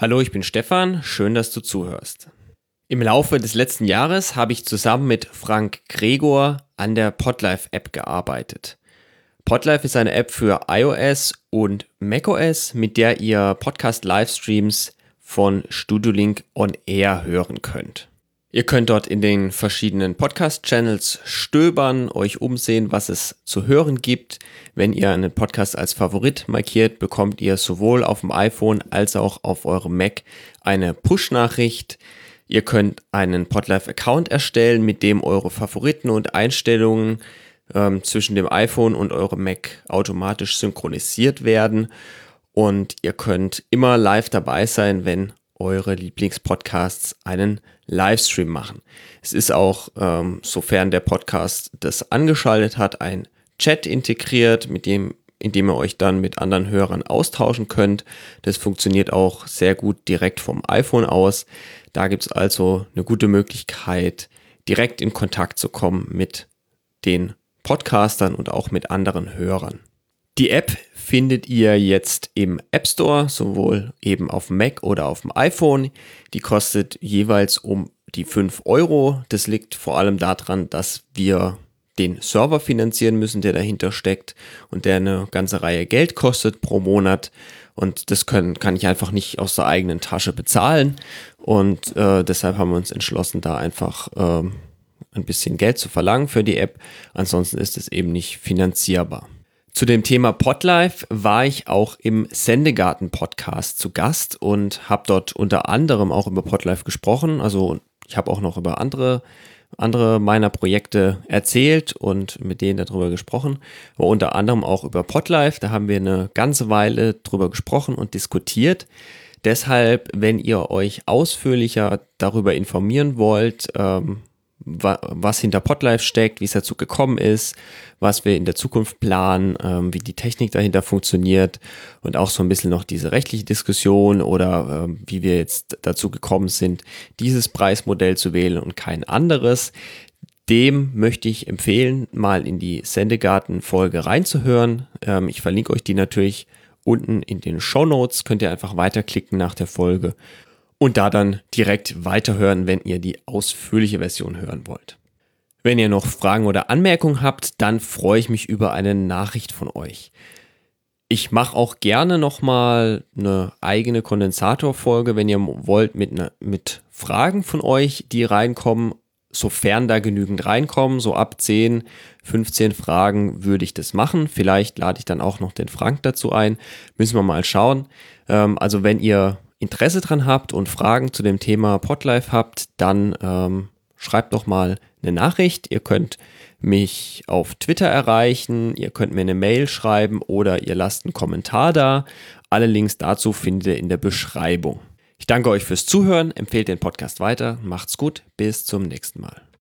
Hallo, ich bin Stefan, schön, dass du zuhörst. Im Laufe des letzten Jahres habe ich zusammen mit Frank Gregor an der Podlife-App gearbeitet. Podlife ist eine App für iOS und macOS, mit der ihr Podcast-Livestreams von StudioLink on Air hören könnt. Ihr könnt dort in den verschiedenen Podcast-Channels stöbern, euch umsehen, was es zu hören gibt. Wenn ihr einen Podcast als Favorit markiert, bekommt ihr sowohl auf dem iPhone als auch auf eurem Mac eine Push-Nachricht. Ihr könnt einen Podlife-Account erstellen, mit dem eure Favoriten und Einstellungen ähm, zwischen dem iPhone und eurem Mac automatisch synchronisiert werden. Und ihr könnt immer live dabei sein, wenn eure Lieblingspodcasts einen Livestream machen. Es ist auch, ähm, sofern der Podcast das angeschaltet hat, ein Chat integriert, mit dem, in dem ihr euch dann mit anderen Hörern austauschen könnt. Das funktioniert auch sehr gut direkt vom iPhone aus. Da gibt es also eine gute Möglichkeit, direkt in Kontakt zu kommen mit den Podcastern und auch mit anderen Hörern. Die App findet ihr jetzt im App Store, sowohl eben auf dem Mac oder auf dem iPhone. Die kostet jeweils um die 5 Euro. Das liegt vor allem daran, dass wir den Server finanzieren müssen, der dahinter steckt und der eine ganze Reihe Geld kostet pro Monat. Und das können, kann ich einfach nicht aus der eigenen Tasche bezahlen. Und äh, deshalb haben wir uns entschlossen, da einfach ähm, ein bisschen Geld zu verlangen für die App. Ansonsten ist es eben nicht finanzierbar. Zu dem Thema Podlife war ich auch im Sendegarten Podcast zu Gast und habe dort unter anderem auch über Podlife gesprochen. Also ich habe auch noch über andere andere meiner Projekte erzählt und mit denen darüber gesprochen, aber unter anderem auch über Podlife. Da haben wir eine ganze Weile drüber gesprochen und diskutiert. Deshalb, wenn ihr euch ausführlicher darüber informieren wollt, ähm, was hinter Podlife steckt, wie es dazu gekommen ist, was wir in der Zukunft planen, ähm, wie die Technik dahinter funktioniert und auch so ein bisschen noch diese rechtliche Diskussion oder ähm, wie wir jetzt dazu gekommen sind, dieses Preismodell zu wählen und kein anderes. Dem möchte ich empfehlen, mal in die Sendegarten-Folge reinzuhören. Ähm, ich verlinke euch die natürlich unten in den Show Notes. Könnt ihr einfach weiterklicken nach der Folge und da dann direkt weiterhören, wenn ihr die ausführliche Version hören wollt. Wenn ihr noch Fragen oder Anmerkungen habt, dann freue ich mich über eine Nachricht von euch. Ich mache auch gerne nochmal eine eigene Kondensatorfolge, wenn ihr wollt, mit, ne, mit Fragen von euch, die reinkommen, sofern da genügend reinkommen, so ab 10, 15 Fragen würde ich das machen. Vielleicht lade ich dann auch noch den Frank dazu ein. Müssen wir mal schauen. Ähm, also wenn ihr Interesse dran habt und Fragen zu dem Thema Podlife habt, dann ähm, schreibt doch mal eine Nachricht. Ihr könnt mich auf Twitter erreichen, ihr könnt mir eine Mail schreiben oder ihr lasst einen Kommentar da. Alle Links dazu findet ihr in der Beschreibung. Ich danke euch fürs Zuhören, empfehlt den Podcast weiter, macht's gut, bis zum nächsten Mal.